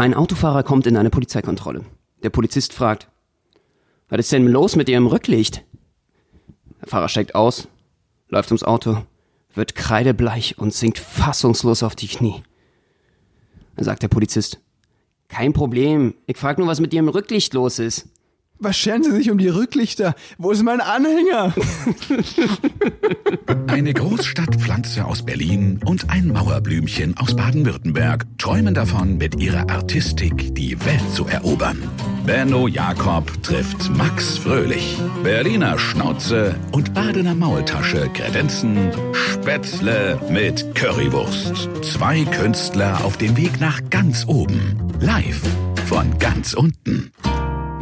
Ein Autofahrer kommt in eine Polizeikontrolle. Der Polizist fragt, was ist denn los mit Ihrem Rücklicht? Der Fahrer steigt aus, läuft ums Auto, wird kreidebleich und sinkt fassungslos auf die Knie. Dann sagt der Polizist, kein Problem, ich frag nur, was mit Ihrem Rücklicht los ist. Was scheren Sie sich um die Rücklichter? Wo ist mein Anhänger? Eine Großstadtpflanze aus Berlin und ein Mauerblümchen aus Baden-Württemberg träumen davon, mit ihrer Artistik die Welt zu erobern. Benno Jakob trifft Max Fröhlich. Berliner Schnauze und Badener Maultasche kredenzen Spätzle mit Currywurst. Zwei Künstler auf dem Weg nach ganz oben. Live von ganz unten.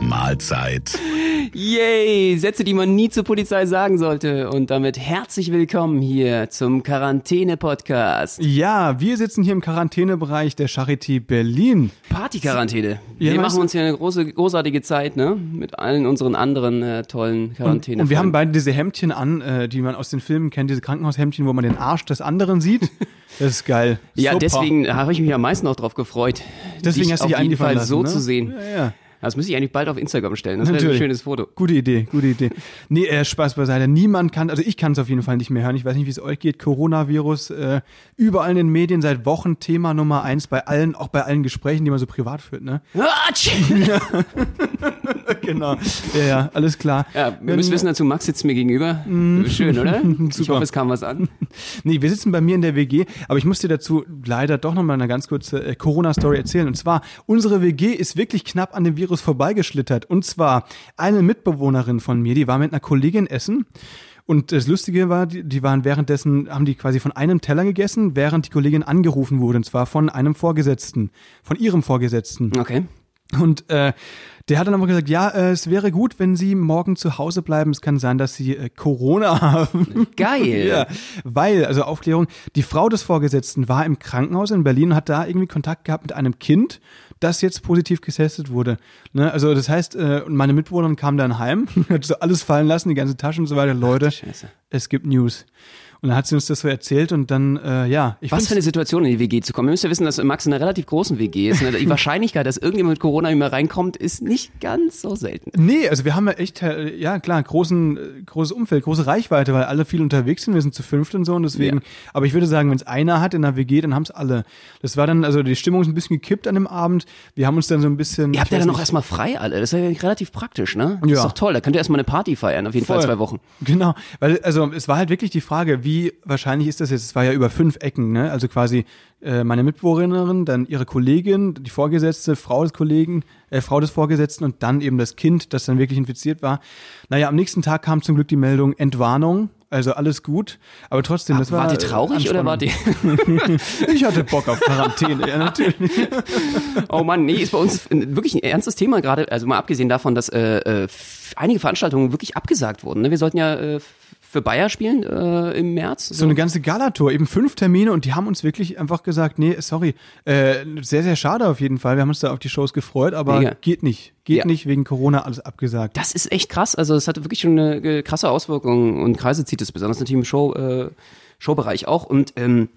Mahlzeit. Yay! Sätze, die man nie zur Polizei sagen sollte. Und damit herzlich willkommen hier zum Quarantäne-Podcast. Ja, wir sitzen hier im Quarantänebereich der Charité Berlin. Party-Quarantäne. Ja, wir machen uns hier eine große, großartige Zeit, ne? Mit allen unseren anderen äh, tollen Quarantäne. Und wir haben beide diese Hemdchen an, äh, die man aus den Filmen kennt, diese Krankenhaushemdchen, wo man den Arsch des anderen sieht. Das ist geil. Ja, Super. deswegen habe ich mich am meisten auch drauf gefreut. Deswegen dich hast du auf dich jeden eingefallen Fall lassen, so ne? zu sehen. Ja, ja. Das müsste ich eigentlich bald auf Instagram stellen. Das wäre ein schönes Foto. Gute Idee, gute Idee. Nee, äh, Spaß beiseite. Niemand kann, also ich kann es auf jeden Fall nicht mehr hören. Ich weiß nicht, wie es euch geht. Coronavirus, äh, überall in den Medien seit Wochen Thema Nummer eins bei allen, auch bei allen Gesprächen, die man so privat führt, ne? Atsch! Genau. Ja, ja, alles klar. Ja, wir müssen wissen dazu, Max sitzt mir gegenüber. Schön, oder? Ich. Super. hoffe, es kam was an. Nee, wir sitzen bei mir in der WG, aber ich muss dir dazu leider doch nochmal eine ganz kurze äh, Corona-Story erzählen. Und zwar, unsere WG ist wirklich knapp an dem Virus vorbeigeschlittert. Und zwar, eine Mitbewohnerin von mir, die war mit einer Kollegin essen. Und das Lustige war, die, die waren währenddessen, haben die quasi von einem Teller gegessen, während die Kollegin angerufen wurde. Und zwar von einem Vorgesetzten, von ihrem Vorgesetzten. Okay. Und äh, der hat dann aber gesagt, ja, äh, es wäre gut, wenn Sie morgen zu Hause bleiben. Es kann sein, dass Sie äh, Corona haben. Geil. ja, weil, also Aufklärung, die Frau des Vorgesetzten war im Krankenhaus in Berlin und hat da irgendwie Kontakt gehabt mit einem Kind, das jetzt positiv getestet wurde. Ne? Also das heißt, äh, meine Mitbewohnerin kam dann heim, hat so alles fallen lassen, die ganze Tasche und so weiter. Leute, es gibt News. Und dann hat sie uns das so erzählt und dann, äh, ja, ich Was für eine Situation in die WG zu kommen. Ihr müsst ja wissen, dass Max in einer relativ großen WG ist. Ne? Die Wahrscheinlichkeit, dass irgendjemand mit Corona immer reinkommt, ist nicht ganz so selten. Nee, also wir haben ja echt, äh, ja klar, großen, äh, großes Umfeld, große Reichweite, weil alle viel unterwegs sind. Wir sind zu fünft und so und deswegen. Ja. Aber ich würde sagen, wenn es einer hat in der WG, dann haben es alle. Das war dann, also die Stimmung ist ein bisschen gekippt an dem Abend. Wir haben uns dann so ein bisschen. Ihr habt ja dann noch erstmal frei alle. Das ist ja relativ praktisch, ne? Das Ja. ist doch toll. Da könnt ihr erstmal eine Party feiern, auf jeden Fall Voll. zwei Wochen. Genau, weil also es war halt wirklich die Frage, wie wahrscheinlich ist das jetzt? Es war ja über fünf Ecken, ne? Also quasi äh, meine Mitbewohnerin, dann ihre Kollegin, die Vorgesetzte, Frau des Kollegen, äh, Frau des Vorgesetzten und dann eben das Kind, das dann wirklich infiziert war. Naja, am nächsten Tag kam zum Glück die Meldung Entwarnung. Also alles gut, aber trotzdem, das war. Wart ihr traurig äh, oder wart ihr. Ich hatte Bock auf Quarantäne, ja natürlich. Oh Mann, nee, ist bei uns wirklich ein ernstes Thema gerade. Also mal abgesehen davon, dass äh, äh, einige Veranstaltungen wirklich abgesagt wurden. Ne? Wir sollten ja äh, für Bayer spielen äh, im März. So eine ganze Galatour, eben fünf Termine und die haben uns wirklich einfach gesagt, nee, sorry, äh, sehr, sehr schade auf jeden Fall. Wir haben uns da auf die Shows gefreut, aber Mega. geht nicht. Geht Ja. nicht, wegen Corona alles abgesagt. Das ist echt krass. Also es hatte wirklich schon eine äh, krasse Auswirkung und Kreise zieht es besonders natürlich im Show, äh, Showbereich auch. Und ähm,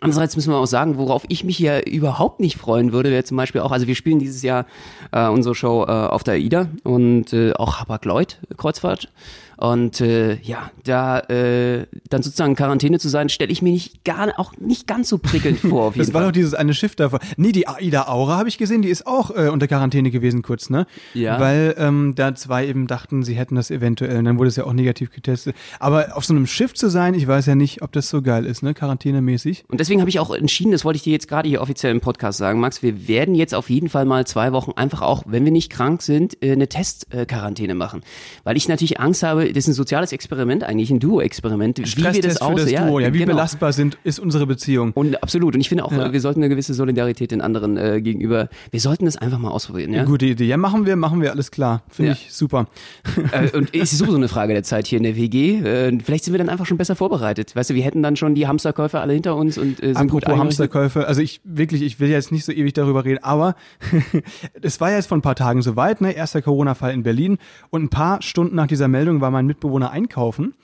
andererseits müssen wir auch sagen, worauf ich mich ja überhaupt nicht freuen würde, wäre zum Beispiel auch, also wir spielen dieses Jahr äh, unsere Show äh, auf der AIDA und äh, auch Hapag-Lloyd Kreuzfahrt. Und äh, ja, da äh, dann sozusagen in Quarantäne zu sein, stelle ich mir nicht gar auch nicht ganz so prickelnd vor. Das war Fall. doch dieses eine Schiff davon. Nee, die Aida Aura habe ich gesehen, die ist auch äh, unter Quarantäne gewesen kurz, ne? Ja. Weil ähm, da zwei eben dachten, sie hätten das eventuell und dann wurde es ja auch negativ getestet. Aber auf so einem Schiff zu sein, ich weiß ja nicht, ob das so geil ist, ne? Quarantänemäßig. Und deswegen habe ich auch entschieden, das wollte ich dir jetzt gerade hier offiziell im Podcast sagen, Max, wir werden jetzt auf jeden Fall mal zwei Wochen einfach auch, wenn wir nicht krank sind, äh, eine Testquarantäne machen. Weil ich natürlich Angst habe, das ist ein soziales Experiment eigentlich, ein Duo-Experiment, wie wir das für aus... das Duo, ja, wie genau. belastbar sind, ist unsere Beziehung. Und absolut. Und ich finde auch, Ja. wir sollten eine gewisse Solidarität den anderen äh, gegenüber, wir sollten das einfach mal ausprobieren, ja? Gute Idee. Ja, machen wir, machen wir, alles klar. Finde Ja. ich super. äh, und es ist sowieso eine Frage der Zeit hier in der WG. Äh, vielleicht sind wir dann einfach schon besser vorbereitet. Weißt du, wir hätten dann schon die Hamsterkäufe alle hinter uns und äh, sind gut Apropos eingerichtet. Hamsterkäufe, also ich wirklich, ich will jetzt nicht so ewig darüber reden, aber es war ja jetzt vor ein paar Tagen soweit, ne? Erster Corona-Fall in Berlin und ein paar Stunden nach dieser Meldung war mein Mitbewohner einkaufen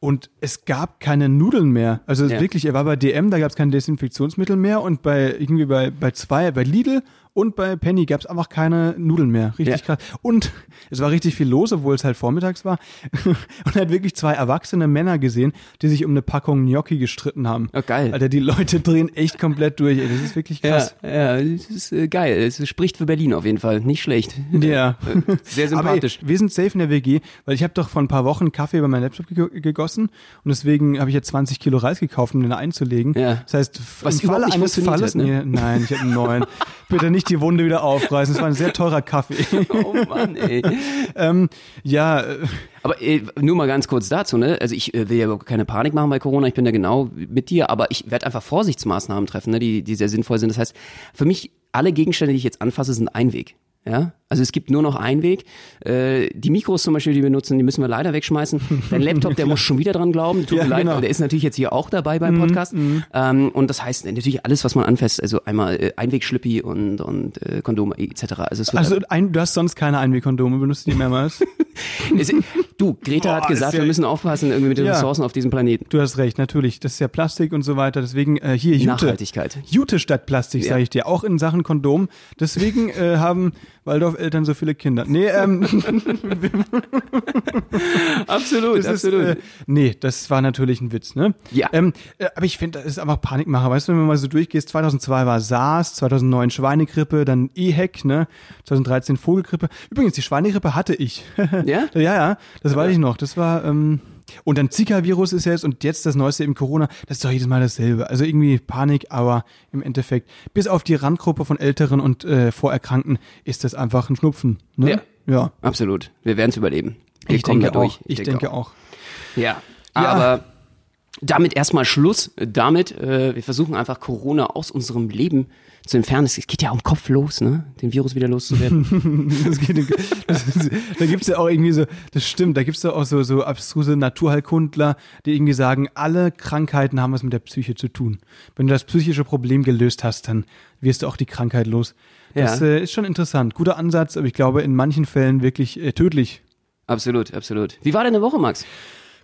und es gab keine Nudeln mehr. Also Ja. wirklich, er war bei DM, da gab es kein Desinfektionsmittel mehr und bei irgendwie bei, bei zwei, bei Lidl und bei Penny gab es einfach keine Nudeln mehr. Richtig Ja. krass. Und es war richtig viel los, obwohl es halt vormittags war. und er hat wirklich zwei erwachsene Männer gesehen, die sich um eine Packung Gnocchi gestritten haben. Oh, geil. Alter, die Leute drehen echt komplett durch. Das ist wirklich krass. Ja, ja, das ist äh, geil. Es spricht für Berlin auf jeden Fall. Nicht schlecht. Ja. Äh, Sehr sympathisch. Ey, wir sind safe in der WG, weil ich habe doch vor ein paar Wochen Kaffee über meinen Laptop ge gegossen und deswegen habe ich jetzt 20 Kilo Reis gekauft, um den einzulegen. Ja. Das heißt, Was im Falle eines Falles, hat, ne? nee, nein, ich habe einen neuen. Bitte nicht die Wunde wieder aufreißen. Das war ein sehr teurer Kaffee. oh Mann, ey. ähm, ja, äh, Aber äh, nur mal ganz kurz dazu, ne? Also ich äh, will ja überhaupt keine Panik machen bei Corona, ich bin da genau mit dir, aber ich werde einfach Vorsichtsmaßnahmen treffen, ne? die, die sehr sinnvoll sind. Das heißt, für mich, alle Gegenstände, die ich jetzt anfasse, sind Einweg. Ja, also es gibt nur noch einen Weg. Äh, die Mikros zum Beispiel, die wir nutzen, die müssen wir leider wegschmeißen. Dein Laptop, der muss schon wieder dran glauben. Tut Ja, mir leid, genau. aber der ist natürlich jetzt hier auch dabei beim Podcast. Ähm, und das heißt natürlich alles, was man anfasst, also einmal äh, Einwegschlippi und, und äh, Kondome etc. Also, es wird also ein, du hast sonst keine Einwegkondome, benutzt die mehrmals. du, Greta hat Boah, gesagt, ist ja- wir müssen aufpassen irgendwie mit den Ja. Ressourcen auf diesem Planeten. Du hast recht, natürlich. Das ist ja Plastik und so weiter. Deswegen äh, hier Jute. Nachhaltigkeit. Jute statt Plastik, Ja. sage ich dir. Auch in Sachen Kondom. Deswegen äh, haben Waldorf-Eltern so viele Kinder. Nee, ähm, Absolut, das ist, äh, nee, das war natürlich ein Witz, ne? Ja. Ähm, äh, aber ich finde, das ist einfach Panikmacher. Weißt du, wenn man mal so durchgehst, 2002 war SARS, 2009 Schweinegrippe, dann EHEC, ne? 2013 Vogelgrippe. Übrigens, die Schweinegrippe hatte ich. Ja? ja, ja, das weiß ich noch. Das war, ähm, und dann Zika-Virus ist jetzt und jetzt das Neueste eben Corona. Das ist doch jedes Mal dasselbe. Also irgendwie Panik, aber im Endeffekt, bis auf die Randgruppe von Älteren und äh, Vorerkrankten ist das einfach ein Schnupfen. Ne? Ja. Ja. Absolut. Wir werden es überleben. Wir Ich denke da durch. auch. Ich, denke auch. Ja. Ja. Aber damit erstmal Schluss. Damit, äh, wir versuchen einfach Corona aus unserem Leben zu entfernen. Es geht ja um Kopf los, ne? Den Virus wieder loszuwerden. Das geht, das da gibt's ja auch irgendwie so, das stimmt, da gibt's ja auch so, so abstruse Naturheilkundler, die irgendwie sagen, alle Krankheiten haben was mit der Psyche zu tun. Wenn du das psychische Problem gelöst hast, dann wirst du auch die Krankheit los. Das Ja. äh, ist schon interessant. Guter Ansatz, aber ich glaube in manchen Fällen wirklich äh, tödlich. absolut, absolut. Wie war deine Woche, Max?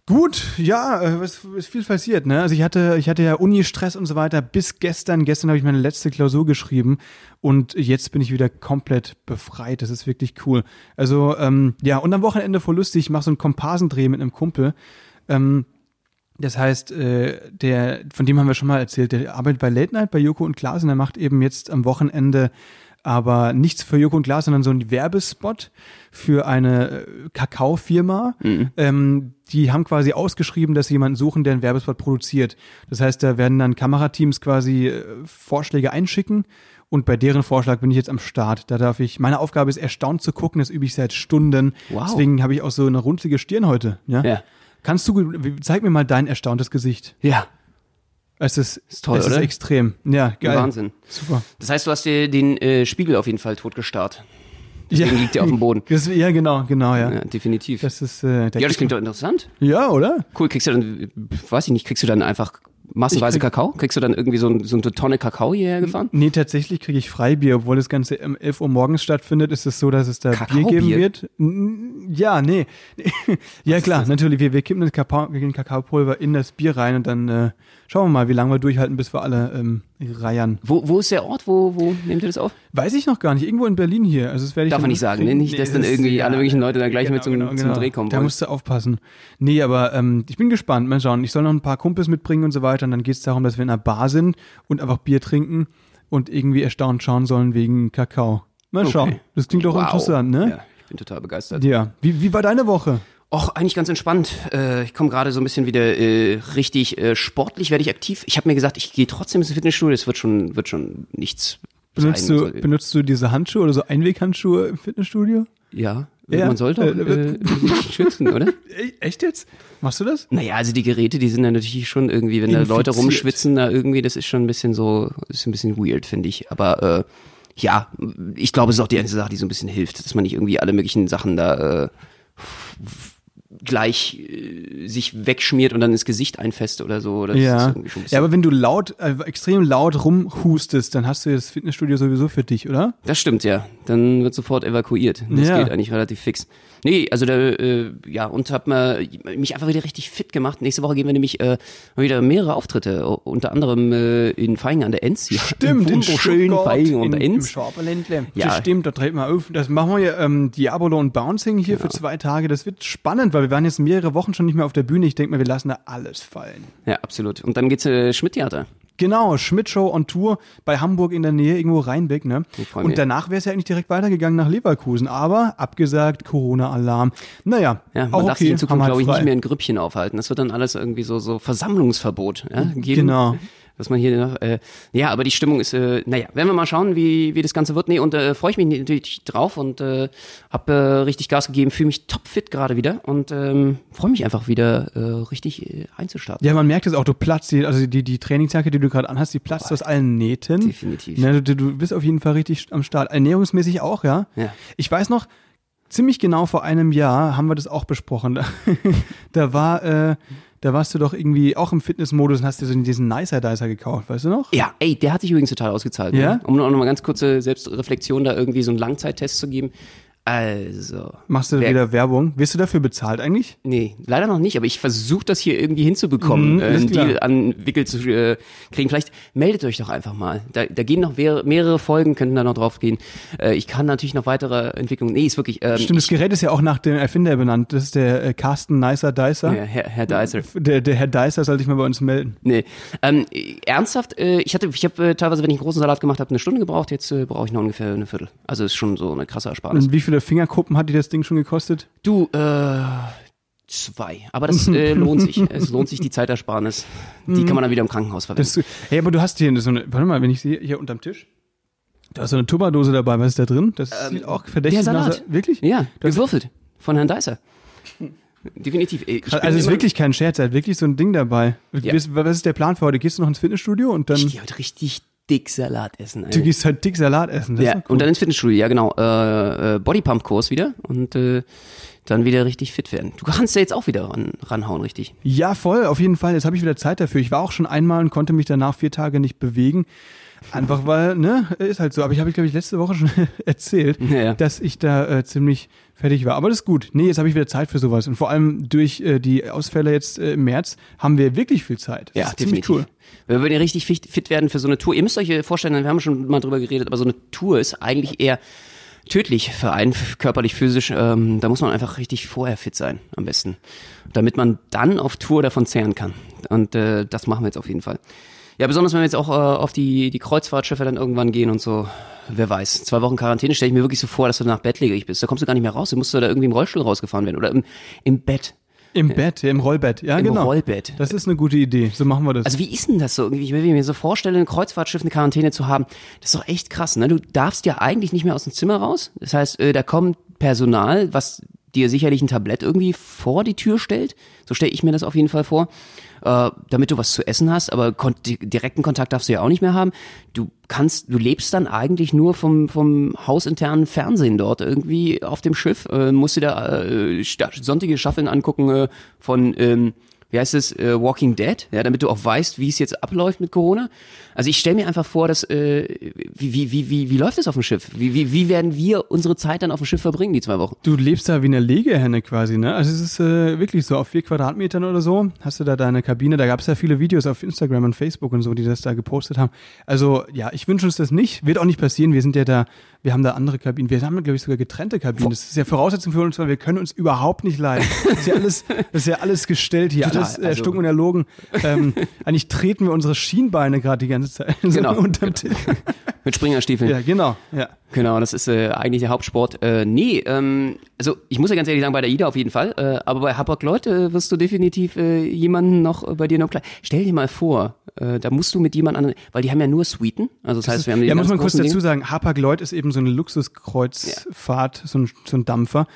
Gut, ja, äh, was ist viel passiert, ne? Also ich hatte, ich hatte ja Uni-Stress und so weiter bis gestern. Gestern habe ich meine letzte Klausur geschrieben und jetzt bin ich wieder komplett befreit. Das ist wirklich cool. Also ähm, ja, und am Wochenende voll lustig. Ich mache so einen Komparsendreh mit einem Kumpel. Ähm, das heißt, äh, der, von dem haben wir schon mal erzählt, der arbeitet bei Late Night bei Joko und Klaas und er macht eben jetzt am Wochenende aber nichts für Joko und Klaas, sondern so ein Werbespot für eine äh, Kakaofirma. Ähm, die haben quasi ausgeschrieben, dass sie jemanden suchen, der einen Werbespot produziert. Das heißt, da werden dann Kamerateams quasi äh, Vorschläge einschicken und bei deren Vorschlag bin ich jetzt am Start. Da darf ich, meine Aufgabe ist erstaunt zu gucken, das übe ich seit Stunden. Wow. Deswegen habe ich auch so eine runzlige Stirn heute. Ja? Ja. Kannst du, zeig mir mal dein erstauntes Gesicht. Ja. Es ist, Ist toll, es oder? ist extrem. Ja, geil. Wahnsinn. Super. Das heißt, du hast dir den äh, Spiegel auf jeden Fall totgestarrt. Deswegen liegt der auf dem Boden. Das, ja, genau, genau, ja. Ja, definitiv. Das ist, äh, ja, das klingt doch interessant. Ja, oder? Cool, kriegst du dann, weiß ich nicht, kriegst du dann einfach massenweise krieg- Kakao? Kriegst du dann irgendwie so, ein, so eine Tonne Kakao hierher gefahren? Nee, tatsächlich kriege ich Freibier, obwohl das Ganze um 11 Uhr morgens stattfindet, ist es so, dass es da Bier geben wird. Ja, nee. ja, klar, natürlich. Wir, wir kippen das Kakao, den Kakaopulver in das Bier rein und dann äh, schauen wir mal, wie lange wir durchhalten, bis wir alle ähm, reiern. Wo, wo ist der Ort? Wo, wo nehmt ihr das auf? Weiß ich noch gar nicht. Irgendwo in Berlin hier. Also das werde ich Darf man nicht sagen, ne? Nicht, dass dann irgendwie alle möglichen Leute dann gleich mit zum, zum Dreh kommen Da wollen. musst du aufpassen. Nee, aber ähm, ich bin gespannt. Mal schauen. Ich soll noch ein paar Kumpels mitbringen und so weiter. Und dann geht es darum, dass wir in einer Bar sind und einfach Bier trinken und irgendwie erstaunt schauen sollen wegen Kakao. Mal Okay. schauen. Das klingt doch Wow. interessant, ne? Ja, ich bin total begeistert. Ja. Wie, wie war deine Woche? Och, eigentlich ganz entspannt. Äh, ich komme gerade so ein bisschen wieder äh, richtig äh, sportlich, werde ich aktiv. Ich habe mir gesagt, ich gehe trotzdem ins Fitnessstudio. Es wird schon, wird schon nichts. Benutzt du, benutzt du diese Handschuhe oder so Einweghandschuhe im Fitnessstudio? ja, Ja, man soll doch äh, äh, schützen, oder? Echt jetzt? Machst du das? Naja, also die Geräte, die sind ja natürlich schon irgendwie, wenn da Leute Infiziert. rumschwitzen, da irgendwie, das ist schon ein bisschen so, ist ein bisschen weird, finde ich. Aber äh, ja, ich glaube, es ist auch die einzige Sache, die so ein bisschen hilft, dass man nicht irgendwie alle möglichen Sachen da äh, gleich äh, sich wegschmiert und dann ins Gesicht einfeste oder so. Ist Ja. Ja, aber wenn du laut, äh, extrem laut rumhustest, dann hast du das Fitnessstudio sowieso für dich, oder? das stimmt, ja. dann wird sofort evakuiert. Das Ja. geht eigentlich relativ fix. Nee, also da, äh, ja, und hab mal mich einfach wieder richtig fit gemacht. Nächste Woche gehen wir nämlich äh, wieder mehrere Auftritte, unter anderem äh, in Feingen an der Enz. hier. Stimmt, Im in Stuttgart, Feingen an der im Enz. Schwaberländle. Ja. Das stimmt, da dreht man auf. Das machen wir ja ähm, Diabolo und Bouncing hier für zwei Tage. Das wird spannend, weil wir waren jetzt mehrere Wochen schon nicht mehr auf der Bühne. Ich denke mal, wir lassen da alles fallen. Ja, absolut. Und dann geht's äh, Schmidt-Theater. Genau, Schmidt-Show on Tour bei Hamburg in der Nähe, irgendwo Rheinbeck, ne? Und danach wäre es ja eigentlich direkt weitergegangen nach Leverkusen, aber abgesagt, Corona-Alarm. Naja, Ja, man auch darf sich okay, in Zukunft, glaube ich, frei. nicht mehr in Grüppchen aufhalten. Das wird dann alles irgendwie so, so Versammlungsverbot ja, geben. Genau. Dass man hier noch, äh, ja, aber die Stimmung ist, äh, naja, werden wir mal schauen, wie, wie das Ganze wird. Nee, und äh, freue ich mich natürlich drauf und äh, habe äh, richtig Gas gegeben, fühle mich topfit gerade wieder und ähm, freue mich einfach wieder äh, richtig äh, einzustarten. Ja, man merkt es auch, du platzt, die, also die, die Trainingsjacke, die du gerade anhast, die platzt aus allen Nähten. Definitiv. Ne, du, du bist auf jeden Fall richtig am Start. Ernährungsmäßig auch, ja? Ja. Ich weiß noch, ziemlich genau vor einem Jahr haben wir das auch besprochen. Da, da war, äh, da warst du doch irgendwie auch im Fitnessmodus und hast dir so diesen Nicer Dicer gekauft, weißt du noch? Ja, ey, der hat sich übrigens total ausgezahlt. Ja? Ne? Um noch mal ganz kurze Selbstreflexion da irgendwie so einen Langzeittest zu geben. Also. Machst du wieder Werbung? Wirst du dafür bezahlt eigentlich? Nee, leider noch nicht, aber ich versuche das hier irgendwie hinzubekommen, Mhm, äh, einen klar. Deal an Wickel zu äh, kriegen. Vielleicht meldet euch doch einfach mal. Da, da gehen noch mehrere, Folgen, könnten da noch drauf gehen. Äh, ich kann natürlich noch weitere Entwicklungen. Nee, ist wirklich. Ähm, Stimmt, das Gerät ist ja auch nach dem Erfinder benannt. Das ist der äh, Carsten Nicer Dicer. ja, Herr, Herr Deiser. Der, der Herr Dicer sollte ich mal bei uns melden. Nee. Ähm, äh, ernsthaft, äh, ich hatte, ich habe äh, teilweise, wenn ich einen großen Salat gemacht habe, eine Stunde gebraucht, jetzt äh, brauche ich noch ungefähr eine Viertel. Also ist schon so eine krasse Ersparnis. Und wie viele Fingerkuppen hat dir das Ding schon gekostet? Du, äh, zwei. Aber das äh, lohnt sich. Es lohnt sich die Zeitersparnis. Die kann man dann wieder im Krankenhaus verwenden. Das, hey, aber du hast hier so eine, warte mal, wenn ich sehe, hier unterm Tisch, da ist so eine Tupperdose dabei. Was ist da drin? Das sieht auch verdächtig Ähm, der Salat. nach. Wirklich? Ja, gewürfelt. Von Herrn Deiser. Definitiv. Also es ist wirklich kein Scherz, er hat wirklich so ein Ding dabei. Ja. Was, was ist der Plan für heute? Gehst du noch ins Fitnessstudio und dann Ich gehe heute richtig dick Salat essen. du Alter. gehst halt dick Salat essen. Das Ja, cool. und dann ins Fitnessstudio, ja genau. Äh, äh, Bodypump-Kurs wieder und äh, dann wieder richtig fit werden. Du kannst ja jetzt auch wieder ran, ranhauen, richtig. Ja, voll, auf jeden Fall. Jetzt habe ich wieder Zeit dafür. Ich war auch schon einmal und konnte mich danach vier Tage nicht bewegen. Einfach weil, ne, ist halt so. Aber ich habe, glaube ich, letzte Woche schon erzählt, Ja, dass ich da äh, ziemlich fertig war. Aber das ist gut. Nee, jetzt habe ich wieder Zeit für sowas. Und vor allem durch äh, die Ausfälle jetzt äh, im März haben wir wirklich viel Zeit. Das Ja, ist ziemlich definitiv. cool. Wir würden ja richtig fit, werden für so eine Tour. Ihr müsst euch äh, vorstellen, wir haben schon mal drüber geredet, aber so eine Tour ist eigentlich eher tödlich für einen, körperlich, physisch. Ähm, da muss man einfach richtig vorher fit sein, am besten. Damit man dann auf Tour davon zehren kann. Und äh, das machen wir jetzt auf jeden Fall. Ja, besonders wenn wir jetzt auch äh, auf die, die Kreuzfahrtschiffe dann irgendwann gehen und so. Wer weiß. Zwei Wochen Quarantäne stelle ich mir wirklich so vor, dass du danach bettlägerig bist. Da kommst du gar nicht mehr raus. Du musst da irgendwie im Rollstuhl rausgefahren werden oder im, im Bett. Im Bett, im Rollbett. Ja, Im genau. Rollbett. Das ist eine gute Idee. So machen wir das. Also wie ist denn das so? Ich mir so vorstelle, ein Kreuzfahrtschiff eine Quarantäne zu haben, das ist doch echt krass, ne? Du darfst ja eigentlich nicht mehr aus dem Zimmer raus. Das heißt, äh, da kommt Personal, was dir sicherlich ein Tablett irgendwie vor die Tür stellt. So stelle ich mir das auf jeden Fall vor. Äh, damit du was zu essen hast, aber kon di- direkten Kontakt darfst du ja auch nicht mehr haben. Du kannst, du lebst dann eigentlich nur vom, vom hausinternen Fernsehen dort irgendwie auf dem Schiff. Äh, musst dir da äh, sonntige Staffeln angucken äh, von ähm, wie heißt es, äh, Walking Dead, ja, damit du auch weißt, wie es jetzt abläuft mit Corona. Also ich stelle mir einfach vor, dass äh, wie, wie, wie, wie, wie läuft es auf dem Schiff? Wie, wie, wie werden wir unsere Zeit dann auf dem Schiff verbringen, die zwei Wochen? Du lebst da wie eine Legehenne quasi, ne? Also es ist äh, wirklich so, auf vier Quadratmetern oder so hast du da deine Kabine. Da gab es ja viele Videos auf Instagram und Facebook und so, die das da gepostet haben. Also ja, ich wünsche uns das nicht. Wird auch nicht passieren. Wir sind ja da, wir haben da andere Kabinen. Wir haben, glaube ich, sogar getrennte Kabinen. Das ist ja Voraussetzung für uns, weil wir können uns überhaupt nicht leiden. Das ist ja alles, das ist ja alles gestellt hier, Total, alles äh, also- stuck und erlogen. Ähm, eigentlich treten wir unsere Schienbeine gerade die ganze Zeit so Genau, unterm Tisch. Mit Springerstiefeln. Ja, genau. Ja. Genau, das ist äh, eigentlich der Hauptsport. Äh, nee, ähm, also ich muss ja ganz ehrlich sagen, bei der Ida auf jeden Fall, äh, aber bei Hapag Lloyd äh, wirst du definitiv äh, jemanden noch äh, bei dir noch klar. Stell dir mal vor, äh, da musst du mit jemand anderen, weil die haben ja nur Suiten, also das, heißt, wir haben die ja, muss man kurz dazu sagen, Hapag-Lloyd ist eben so eine Luxuskreuzfahrt, so, ein, so ein Dampfer.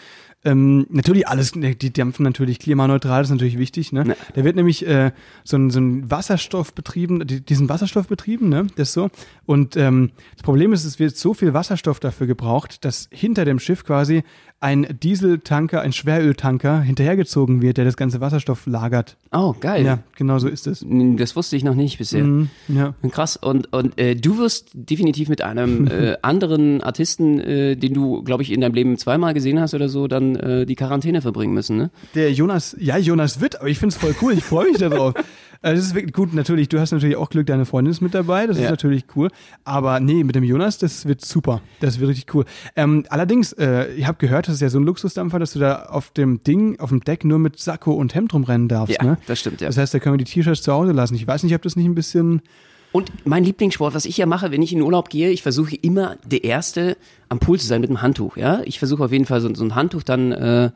Ähm, natürlich alles, ne, die dampfen natürlich klimaneutral, das ist natürlich wichtig. Ne? Ne. Da wird nämlich äh, so, ein, so ein Wasserstoff betrieben, die, diesen Wasserstoff betrieben, ne? das ist so. Und ähm, das Problem ist, es wird so viel Wasserstoff dafür gebraucht, dass hinter dem Schiff quasi ein Dieseltanker, ein Schweröltanker hinterhergezogen wird, der das ganze Wasserstoff lagert. Oh, geil. Ja, genau so ist es. Das wusste ich noch nicht bisher. Mhm, ja. Krass. Und, und äh, du wirst definitiv mit einem äh, anderen Artisten, äh, den du, glaube ich, in deinem Leben zweimal gesehen hast oder so, dann äh, die Quarantäne verbringen müssen, ne? Der Jonas, ja, Jonas Witt, aber ich finde es voll cool, ich freue mich darauf. Also das ist wirklich gut, natürlich, du hast natürlich auch Glück, deine Freundin ist mit dabei, das Ja. ist natürlich cool. Aber nee, mit dem Jonas, das wird super. Das wird richtig cool. Ähm, allerdings, äh, ich habe gehört, das ist ja so ein Luxusdampfer, dass du da auf dem Ding, auf dem Deck nur mit Sakko und Hemd rumrennen darfst, Ja, ne? das stimmt, ja. Das heißt, da können wir die T-Shirts zu Hause lassen. Ich weiß nicht, ob das nicht ein bisschen. Und mein Lieblingssport, was ich ja mache, wenn ich in den Urlaub gehe, ich versuche immer der Erste am Pool zu sein mit einem Handtuch. Ja, ich versuche auf jeden Fall so, so ein Handtuch dann äh,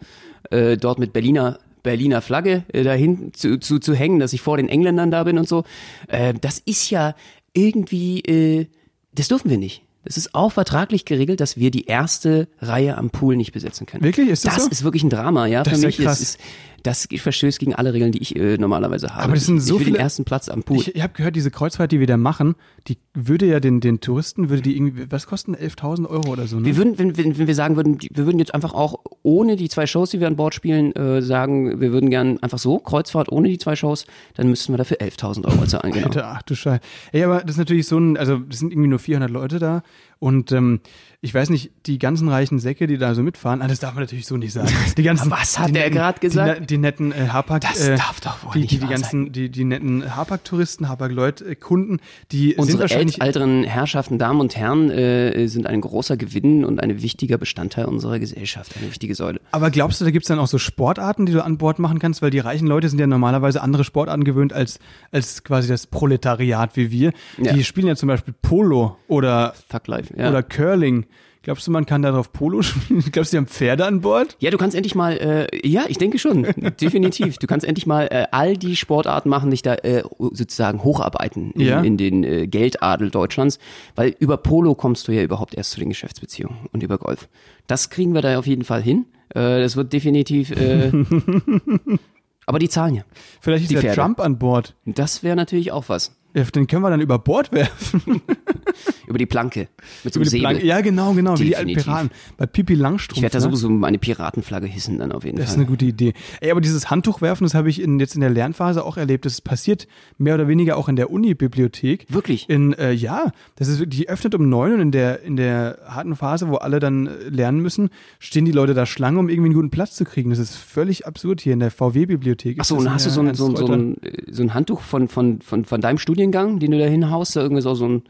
äh, dort mit Berliner Berliner Flagge äh, dahin zu, zu, zu hängen, dass ich vor den Engländern da bin und so. Äh, das ist ja irgendwie, äh, das dürfen wir nicht. Das ist auch vertraglich geregelt, dass wir die erste Reihe am Pool nicht besetzen können. Wirklich? Ist das das so? ist wirklich ein Drama, ja. Das Für ist mich krass. ist, ist das verstößt gegen alle Regeln, die ich äh, normalerweise habe. Aber das sind so ich will viele- den ersten Platz am Pool. Ich, ich habe gehört, diese Kreuzfahrt, die wir da machen, die würde ja den, den Touristen, würde die irgendwie, was kosten? 11.000 Euro oder so, ne? Wir würden, wenn, wenn, wenn wir sagen würden, wir würden jetzt einfach auch ohne die zwei Shows, die wir an Bord spielen, äh, sagen, wir würden gern einfach so Kreuzfahrt ohne die zwei Shows, dann müssten wir dafür 11.000 Euro zahlen. Genau. Alter, ach du Scheiße. Ey, aber das ist natürlich so ein, also das sind irgendwie nur 400 Leute da und ähm, ich weiß nicht, die ganzen reichen Säcke, die da so mitfahren, ah, das darf man natürlich so nicht sagen. Die ganzen, Was hat die der grad gesagt? Die, ne- die netten äh, Hapag, Das äh, darf doch wohl die, nicht die, die ganzen, die, die netten Hapag-Touristen, Hapag-Leut-Kunden, die sind Unsere wahrscheinlich älteren Herrschaften, Damen und Herren äh, sind ein großer Gewinn und ein wichtiger Bestandteil unserer Gesellschaft, eine wichtige Säule. Aber glaubst du, da gibt's dann auch so Sportarten, die du an Bord machen kannst? Weil die reichen Leute sind ja normalerweise andere Sportarten gewöhnt als, als quasi das Proletariat wie wir. Ja. Die spielen ja zum Beispiel Polo oder, Fuck life. Ja. oder Curling. Glaubst du, man kann darauf Polo spielen? Glaubst du, die haben Pferde an Bord? Ja, du kannst endlich mal, äh, ja, ich denke schon, definitiv. Du kannst endlich mal äh, all die Sportarten machen, dich da äh, sozusagen hocharbeiten in, Ja. in den äh, Geldadel Deutschlands, weil über Polo kommst du ja überhaupt erst zu den Geschäftsbeziehungen und über Golf. Das kriegen wir da auf jeden Fall hin. Äh, das wird definitiv, äh, aber die zahlen ja. Vielleicht ist Pferde. Trump an Bord. Das wäre natürlich auch was. Ja, Den können wir dann über Bord werfen. Über die Planke mit so einem Säbel. Planke. Ja, genau, genau. Wie die alten Definitiv. Piraten. Bei Pipi Langstrumpf. Ich werde da ne? sowieso meine Piratenflagge hissen dann auf jeden Das ist Fall. eine gute Idee. Ey, aber dieses Handtuch werfen, das habe ich in, jetzt in der Lernphase auch erlebt. Das passiert mehr oder weniger auch in der Uni-Bibliothek. Wirklich? In, äh, ja, das ist, die öffnet um neun und in der, in der harten Phase, wo alle dann äh, lernen müssen, stehen die Leute da Schlange, um irgendwie einen guten Platz zu kriegen. Das ist völlig absurd hier in der VW-Bibliothek. Ach so, und hast du so ein, so, ein, so, ein, äh, so ein Handtuch von, von, von, von deinem Studiengang, den du da hinhaust, da irgendwie so, so ein,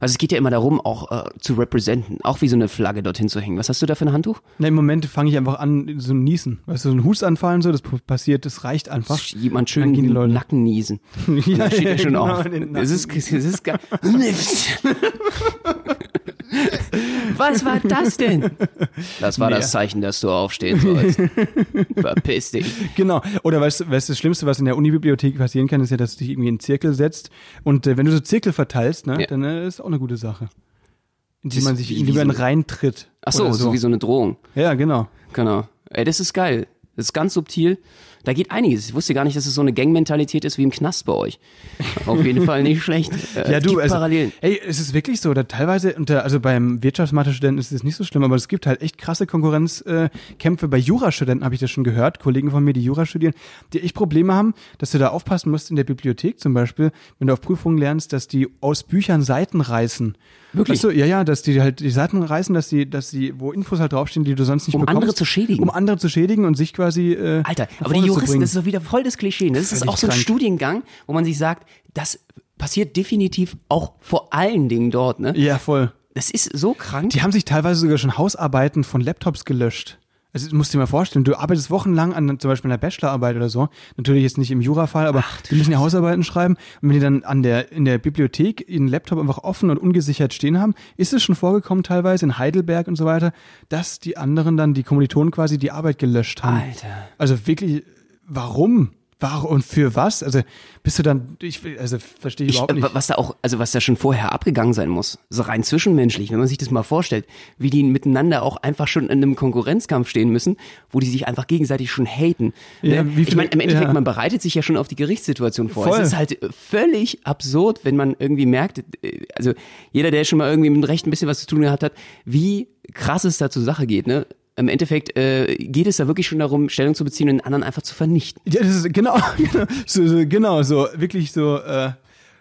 also es geht ja immer darum, auch äh, zu representen, auch wie so eine Flagge dorthin zu hängen. Was hast du da für ein Handtuch? Na, im Moment fange ich einfach an, so ein Niesen. Weißt du, so ein Hustanfall und so, das passiert, das reicht einfach. Jemand schön gehen die den Leute. Nacken niesen. Ja, Da steht ja schon genau, auf. in Es ist, es ist geil. Was war das denn? Das war das Zeichen, dass du aufstehen sollst. Verpiss dich. Genau. Oder weißt du, weißt du, das Schlimmste, was in der Unibibliothek passieren kann, ist ja, dass du dich irgendwie in einen Zirkel setzt. Und äh, wenn du so Zirkel verteilst, ne, Ja. dann äh, ist auch eine gute Sache. In die Das man sich wie- in die man so- reintritt. Ach so, oder so wie so eine Drohung. Ja, genau. Genau. Ey, das ist geil. Das ist ganz subtil. Da geht einiges. Ich wusste gar nicht, dass es so eine Gangmentalität ist wie im Knast bei euch. Auf jeden Fall nicht schlecht. Äh, Ja, du, also, Parallelen. ey, es ist wirklich so, da teilweise, unter, also beim Wirtschaftsmathe-Studenten ist es nicht so schlimm, aber es gibt halt echt krasse Konkurrenzkämpfe. Äh, bei Jurastudenten habe ich das schon gehört, Kollegen von mir, die Jura studieren, die echt Probleme haben, dass du da aufpassen musst in der Bibliothek zum Beispiel, wenn du auf Prüfungen lernst, dass die aus Büchern Seiten reißen. Wirklich? Weißt du, ja, ja, dass die halt die Seiten reißen, dass die, dass die, wo Infos halt draufstehen, die du sonst nicht Um bekommst. andere zu schädigen. Um andere zu schädigen und sich quasi. Äh, Alter, aber die zu Juristen, das ist doch wieder voll das Klischee. ne? Das ist auch so ein krank. Studiengang, wo man sich sagt, das passiert definitiv auch vor allen Dingen dort. Ne? Ja, voll. Das ist so krank. Die haben sich teilweise sogar schon Hausarbeiten von Laptops gelöscht. Also du musst dir mal vorstellen, du arbeitest wochenlang an zum Beispiel einer Bachelorarbeit oder so. Natürlich jetzt nicht im Jurafall, aber die müssen ja Hausarbeiten schreiben. Und wenn die dann an der, in der Bibliothek ihren Laptop einfach offen und ungesichert stehen haben, ist es schon vorgekommen teilweise in Heidelberg und so weiter, dass die anderen dann, die Kommilitonen quasi die Arbeit gelöscht haben. Alter. Also wirklich, warum? warum und für was? Also bist du dann, ich, also verstehe ich, überhaupt äh, nicht. was da auch, also was da schon vorher abgegangen sein muss, so rein zwischenmenschlich, wenn man sich das mal vorstellt, wie die miteinander auch einfach schon in einem Konkurrenzkampf stehen müssen, wo die sich einfach gegenseitig schon haten. Ja, ne? wie ich meine, im Endeffekt, ja. man bereitet sich ja schon auf die Gerichtssituation vor. Voll. Es ist halt äh, völlig absurd, wenn man irgendwie merkt, äh, also jeder, der schon mal irgendwie mit dem Recht ein bisschen was zu tun gehabt hat, wie krass es da zur Sache geht, ne? Im Endeffekt äh, geht es da wirklich schon darum, Stellung zu beziehen und den anderen einfach zu vernichten. Ja, das ist genau, genau, so, so, genau, so wirklich so äh,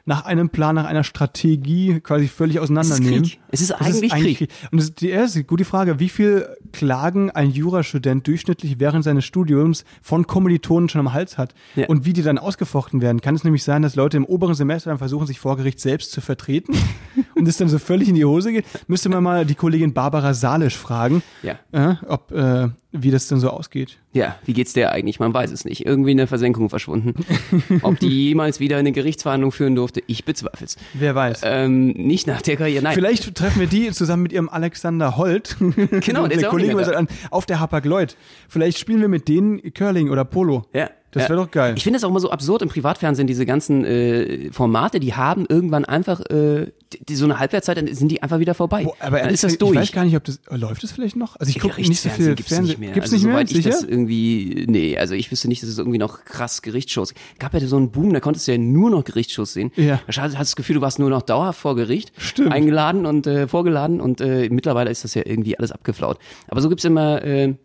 nach einem Plan, nach einer Strategie quasi völlig auseinandernehmen. Krieg. Es ist Das eigentlich Krieg. Und das ist die erste gute Frage, wie viel Klagen ein Jurastudent durchschnittlich während seines Studiums von Kommilitonen schon am Hals hat Ja. und wie die dann ausgefochten werden. Kann es nämlich sein, dass Leute im oberen Semester dann versuchen, sich vor Gericht selbst zu vertreten und es dann so völlig in die Hose geht? Müsste man mal die Kollegin Barbara Salisch fragen, Ja. äh, ob äh, wie das denn so ausgeht. Ja, wie geht's der eigentlich? Man weiß es nicht. Irgendwie in der Versenkung verschwunden. Ob die jemals wieder eine Gerichtsverhandlung führen durfte, ich bezweifle es. Wer weiß. Ähm, nicht nach der Karriere, nein. Vielleicht treffen wir die zusammen mit ihrem Alexander Holt. Genau, der ist der Kollege an, auf der Hapag-Lloyd. Vielleicht spielen wir mit denen Curling oder Polo. Ja. Das ja. wäre doch geil. Ich finde es auch immer so absurd im Privatfernsehen, diese ganzen äh, Formate, die haben irgendwann einfach äh, die, so eine Halbwertszeit, dann sind die einfach wieder vorbei. Boah, aber dann ist das durch. ich weiß gar nicht, ob das oh, läuft das vielleicht noch. Also ich gucke nicht so viel gibt's Fernsehen. nicht mehr. Gibt's also, nicht mehr? Soweit ich Sicher? das irgendwie, nee, also ich wüsste nicht, dass es irgendwie noch krass Gerichtsshows. Gab ja so einen Boom, da konntest du ja nur noch Gerichtsshows sehen. Ja. Da hast du das Gefühl, du warst nur noch dauerhaft vor Gericht, Stimmt. eingeladen und äh, vorgeladen und äh, mittlerweile ist das ja irgendwie alles abgeflaut. Aber so gibt's immer äh,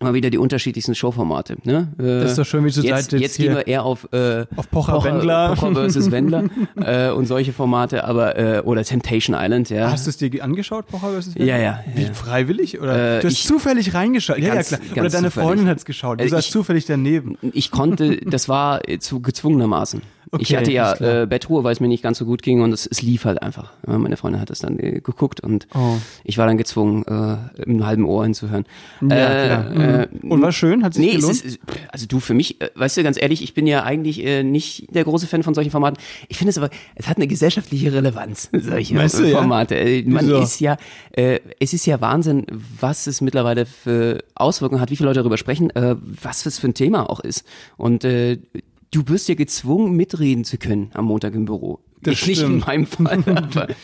immer wieder die unterschiedlichsten Showformate. Ne? Äh, Das ist doch schön, wie du jetzt, jetzt jetzt gehen wir eher auf, äh, auf Pocher Wendler. Pocher versus Wendler äh, und solche Formate, aber äh, oder Temptation Island, ja. Hast du es dir angeschaut, Pocher vs. Ja, ja, Wie, ja. freiwillig? Oder Äh, du hast ich- zufällig reingeschaut. Ja, ja, Ganz- klar. Oder deine zufällig. Freundin hat's geschaut. Du Äh, saßt zufällig daneben. ich konnte, das war zu gezwungenermaßen. Ich Okay, hatte ja äh, Bettruhe, weil es mir nicht ganz so gut ging und es, es lief halt einfach. Ja, Meine Freundin hat das dann äh, geguckt und Oh. ich war dann gezwungen, äh, im halben Ohr hinzuhören. Ja. Äh, Mhm. Und war schön? Hat sich Nee, es gelohnt? ist, also du, für mich, äh, weißt du, ganz ehrlich, ich bin ja eigentlich äh, nicht der große Fan von solchen Formaten. Ich finde es aber, es hat eine gesellschaftliche Relevanz, solche Meinst du, äh, ja? Formate. Äh, Man Wieso? ist ja, äh, es ist ja Wahnsinn, was es mittlerweile für Auswirkungen hat, wie viele Leute darüber sprechen, äh, was das für ein Thema auch ist. Und äh, du wirst ja gezwungen, mitreden zu können am Montag im Büro. Das ich nicht in meinem Fall,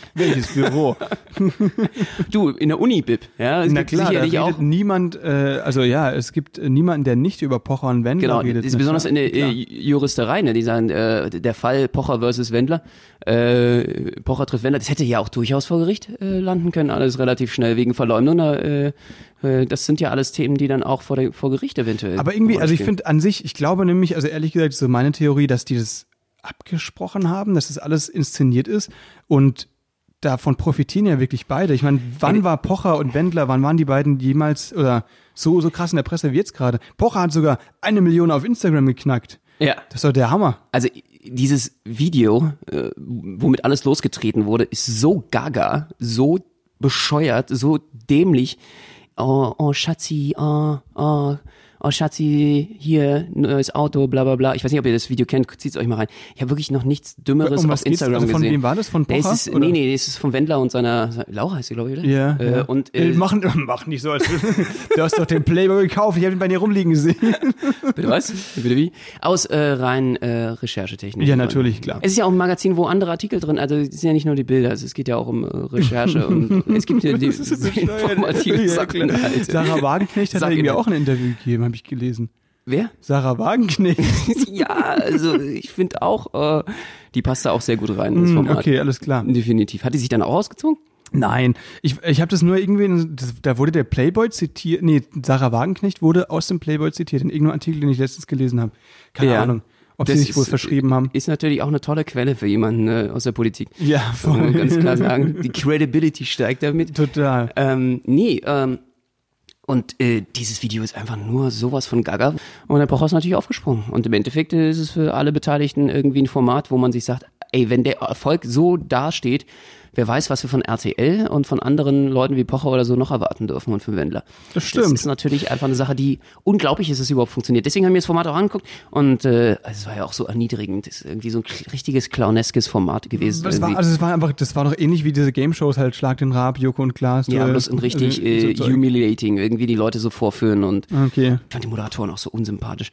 Welches Büro? du, in der Uni-Bib, ja, Na klar, da redet auch niemand, äh, also ja, es gibt niemanden, der nicht über Pocher und Wendler Genau, redet. Na besonders in der äh, Juristerei, ne? Die sagen, äh, der Fall Pocher versus Wendler, äh, Pocher trifft Wendler, das hätte ja auch durchaus vor Gericht äh, landen können, alles relativ schnell wegen Verleumdung. Äh, äh, das sind ja alles Themen, die dann auch vor, der, vor Gericht eventuell. Aber irgendwie, also ich finde an sich, ich glaube nämlich, also ehrlich gesagt, so meine Theorie, dass die das abgesprochen haben, dass das alles inszeniert ist und davon profitieren ja wirklich beide. Ich meine, wann war Pocher und Wendler, wann waren die beiden jemals oder so, so krass in der Presse wie jetzt gerade? Pocher hat sogar eine Million auf Instagram geknackt. Ja. Das ist doch der Hammer. Also dieses Video, äh, womit alles losgetreten wurde, ist so gaga, so bescheuert, so dämlich. Oh, oh Schatzi, oh, oh, oh Schatzi, hier, neues Auto, bla bla bla. Ich weiß nicht, ob ihr das Video kennt, zieht's euch mal rein. Ich habe wirklich noch nichts Dümmeres Um auf? Instagram Also von gesehen. wem war das? Von ist Pocher, oder? nee, nee, das ist von Wendler und seiner, Laura heißt sie, glaube ich, oder? Ja. Äh, ja. Und äh, machen, mach nicht so, als du hast doch den Playboy gekauft, ich habe ihn bei dir rumliegen gesehen. Bitte was? Bitte wie? Aus äh, rein äh, Recherchetechnik. Ja, natürlich, klar. Es ist ja auch ein Magazin, wo andere Artikel drin, also es sind ja nicht nur die Bilder, also es geht ja auch um äh, Recherche und es gibt ja die ist so bescheuert. informative Ja, Sachen. halt. Sarah Wagenknecht hat Sag irgendwie ihr auch ein Interview gegeben, habe ich gelesen. Wer? Sarah Wagenknecht. ja, also ich finde auch, äh, die passt da auch sehr gut rein in das Hm, Format. okay, alles klar. Definitiv. Hat die sich dann auch ausgezogen? Nein, ich, ich habe das nur irgendwie, das, da wurde der Playboy zitiert, nee, Sarah Wagenknecht wurde aus dem Playboy zitiert, in irgendeinem Artikel, den ich letztens gelesen habe. Keine Ja. Ahnung, ob Das sie sich wohl verschrieben haben. Ist natürlich auch eine tolle Quelle für jemanden äh, aus der Politik. Ja, man voll. ganz klar sagen. Die Credibility steigt damit. Total. Ähm, nee, ähm, und äh, dieses Video ist einfach nur sowas von Gaga. Und Pocher ist natürlich aufgesprungen. Und im Endeffekt ist es für alle Beteiligten irgendwie ein Format, wo man sich sagt, ey, wenn der Erfolg so dasteht, wer weiß, was wir von RTL und von anderen Leuten wie Pocher oder so noch erwarten dürfen und für Wendler. Das stimmt. Das ist natürlich einfach eine Sache, die unglaublich ist, dass es überhaupt funktioniert. Deswegen haben wir das Format auch angeguckt und äh, es war ja auch so erniedrigend. Es ist irgendwie so ein richtiges clowneskes Format gewesen. Das war, also es war einfach, das war doch ähnlich wie diese Game-Shows halt Schlag den Raab, Joko und Klaas. ja, äh, bloß in richtig also, äh, so Zeug. humiliating, irgendwie die Leute so vorführen und Okay. ich fand die Moderatoren auch so unsympathisch.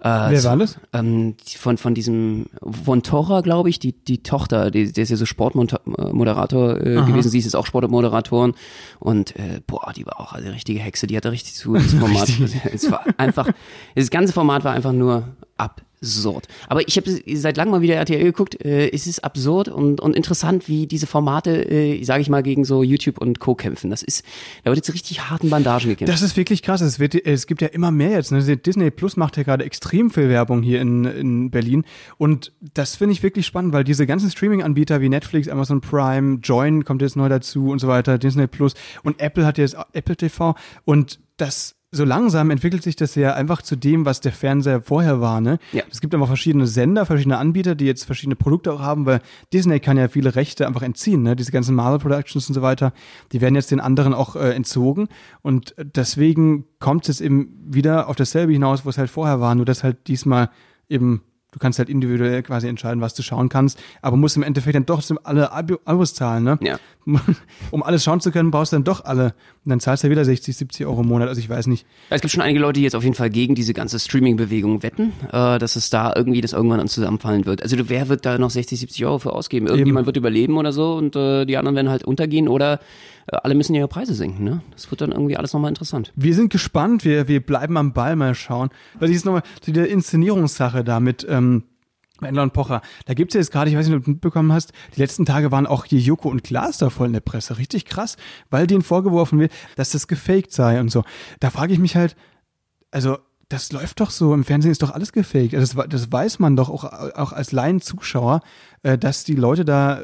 Äh, Wer war das? Ähm, von, von diesem Von Torra, glaube ich, die, die Tochter, die, der ist ja so Sportmoderator äh, gewesen, sie ist jetzt auch Sportmoderatorin. Und äh, boah, die war auch eine richtige Hexe, die hatte richtig zu, das Format. es war einfach, das ganze Format war einfach nur absurd. Aber ich habe seit langem mal wieder RTL geguckt, äh, es ist absurd und, und interessant, wie diese Formate, äh, sage ich mal, gegen so YouTube und Co. kämpfen. Das ist, da wird jetzt richtig harten Bandagen gekämpft. Das ist wirklich krass. Es, wird, es gibt ja immer mehr jetzt. Ne? Disney Plus macht ja gerade extrem viel Werbung hier in, in Berlin. Und das finde ich wirklich spannend, weil diese ganzen Streaming-Anbieter wie Netflix, Amazon Prime, Join kommt jetzt neu dazu und so weiter, Disney Plus und Apple hat jetzt Apple TV. Und das so langsam entwickelt sich das ja einfach zu dem, was der Fernseher vorher war. Ne? Ja. Es gibt einfach verschiedene Sender, verschiedene Anbieter, die jetzt verschiedene Produkte auch haben, weil Disney kann ja viele Rechte einfach entziehen. Ne? Diese ganzen Marvel Productions und so weiter, die werden jetzt den anderen auch äh, entzogen. Und deswegen kommt es eben wieder auf dasselbe hinaus, wo es halt vorher war, nur dass halt diesmal eben Du kannst halt individuell quasi entscheiden, was du schauen kannst, aber musst im Endeffekt dann doch alle Abo- Abos zahlen, ne? Ja. Um alles schauen zu können, brauchst du dann doch alle. Und dann zahlst du ja wieder 60, 70 Euro im Monat. Also ich weiß nicht. Ja, Es gibt schon einige Leute, die jetzt auf jeden Fall gegen diese ganze Streaming-Bewegung wetten, äh, dass es da irgendwie das irgendwann zusammenfallen wird. Also wer wird da noch 60, 70 Euro für ausgeben? Irgendjemand wird überleben oder so und äh, die anderen werden halt untergehen oder alle müssen ihre Preise senken. Ne? Das wird dann irgendwie alles nochmal interessant. Wir sind gespannt, wir, wir bleiben am Ball mal schauen. Weil jetzt nochmal zu der Inszenierungssache da mit ähm, und Pocher. Da gibt's ja jetzt gerade, ich weiß nicht, ob du mitbekommen hast, die letzten Tage waren auch hier Joko und Klaas da voll in der Presse. Richtig krass, weil denen vorgeworfen wird, dass das gefaked sei und so. Da frage ich mich halt, also das läuft doch so, im Fernsehen ist doch alles gefaked. Also das, das weiß man doch auch, auch als Laienzuschauer, äh, dass die Leute da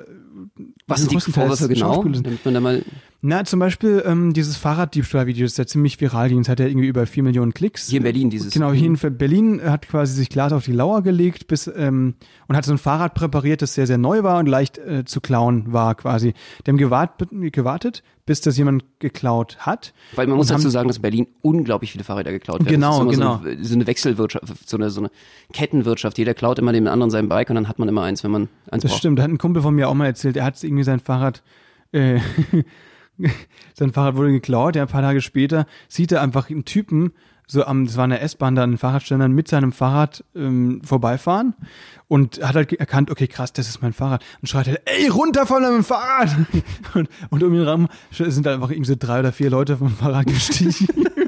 Was sind die Vorwürfe genau? Damit man da mal Na, zum Beispiel ähm, dieses Fahrraddiebstahl-Video ist ja ziemlich viral ging. Es hat ja irgendwie über vier Millionen Klicks. hier in Berlin dieses. Genau, hier in Berlin hat quasi sich Glas auf die Lauer gelegt bis, ähm, und hat so ein Fahrrad präpariert, das sehr, sehr neu war und leicht äh, zu klauen war quasi. Die haben gewartet, gewartet, bis das jemand geklaut hat. Weil man muss dazu sagen, dass in Berlin unglaublich viele Fahrräder geklaut werden. Genau, das genau. So eine, so eine Wechselwirtschaft, so eine, so eine Kettenwirtschaft. Jeder klaut immer dem anderen sein Bike und dann hat man immer eins, wenn man eins Das braucht. stimmt, da hat ein Kumpel von mir auch mal erzählt, er hat irgendwie sein Fahrrad, äh, sein Fahrrad wurde geklaut, ja, ein paar Tage später sieht er einfach einen Typen, so am, das war eine S-Bahn da an den Fahrradständern, mit seinem Fahrrad ähm, vorbeifahren und hat halt erkannt, okay, krass, das ist mein Fahrrad. Und schreit halt, ey, runter von deinem Fahrrad! Und, und um ihn rum sind einfach irgendwie so drei oder vier Leute vom Fahrrad gestiegen.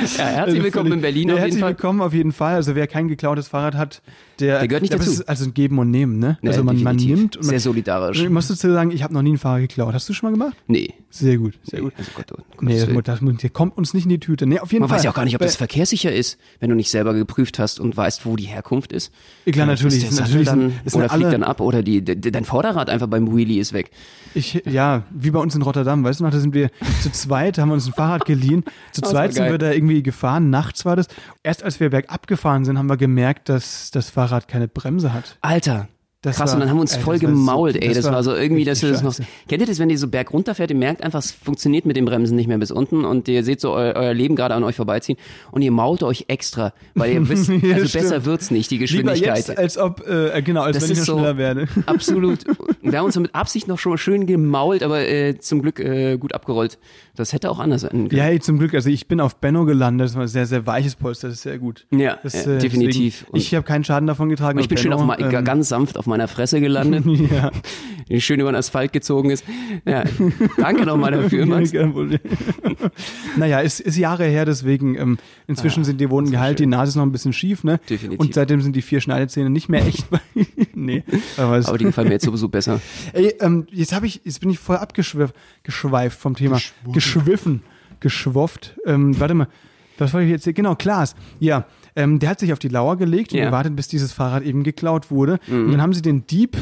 Ja, herzlich willkommen in Berlin ja, auf jeden herzlich Fall. willkommen auf jeden Fall. Also wer kein geklautes Fahrrad hat, der, Der gehört nicht dazu. Ist also ein Geben und Nehmen, ne? Ja, also man, man nimmt und man, Sehr solidarisch. ich muss dazu sagen, ich habe noch nie ein Fahrrad geklaut. Hast du schon mal gemacht? Nee. Sehr gut, sehr gut. Also Gott, Gottes Nee, das, das, das kommt uns nicht in die Tüte. Nee, auf jeden Man Fall. weiß ja auch gar nicht, ob das verkehrssicher ist, wenn du nicht selber geprüft hast und weißt, wo die Herkunft ist. Klar, natürlich. Ist Ist natürlich dann, sind oder fliegt dann ab oder die, de, de, dein Vorderrad einfach beim Wheelie ist weg. Ich, ja, wie bei uns in Rotterdam, weißt du noch, da sind wir zu zweit, haben wir uns ein Fahrrad geliehen. Zu zweit sind wir da irgendwie gefahren, nachts war das. Erst als wir bergab gefahren sind, haben wir gemerkt, dass das Fahrrad keine Bremse hat. Alter. Das Krass, war- und dann haben wir uns ey, voll war so- gemault, ey. das Das, war war so irgendwie, dass ihr das noch. Kennt ihr das, wenn ihr so berg runterfährt, ihr merkt einfach, es funktioniert mit den Bremsen nicht mehr bis unten und ihr seht so eu, euer Leben gerade an euch vorbeiziehen und ihr mault euch extra, weil ihr wisst, Ja, also stimmt. besser wird's nicht, die Lieber Geschwindigkeit. jetzt, als ob, äh, genau, als Das wenn ich noch so- schneller werde. Absolut. Wir haben uns so mit Absicht noch schon mal schön gemault, aber äh, zum Glück äh, gut abgerollt. Das hätte auch anders sein können. Ja, zum Glück. Also ich bin auf Benno gelandet. Das war ein sehr, sehr weiches Polster. Das ist sehr gut. Ja, Das, äh, definitiv. deswegen- Ich habe keinen Schaden davon getragen. ich bin aber schön auf Benno, ähm, ganz sanft auf meiner Fresse gelandet, ja. die schön über den Asphalt gezogen ist. Ja, danke nochmal dafür, Max. Naja, ist, ist Jahre her, deswegen ähm, inzwischen sind die Wunden geheilt, die Nase ist noch ein bisschen schief, ne? Definitiv. Und seitdem sind die vier Schneidezähne nicht mehr echt. Nee, aber, es, Aber die gefallen mir jetzt sowieso besser. ey, ähm, jetzt habe ich, jetzt bin ich voll abgeschweift geschweift vom Thema. Geschwiffen. Geschwofft. Ähm, warte mal. Was wollte ich jetzt? Genau, Klaas. Ja, ähm, der hat sich auf die Lauer gelegt und Ja. gewartet, bis dieses Fahrrad eben geklaut wurde. Und dann haben sie den Dieb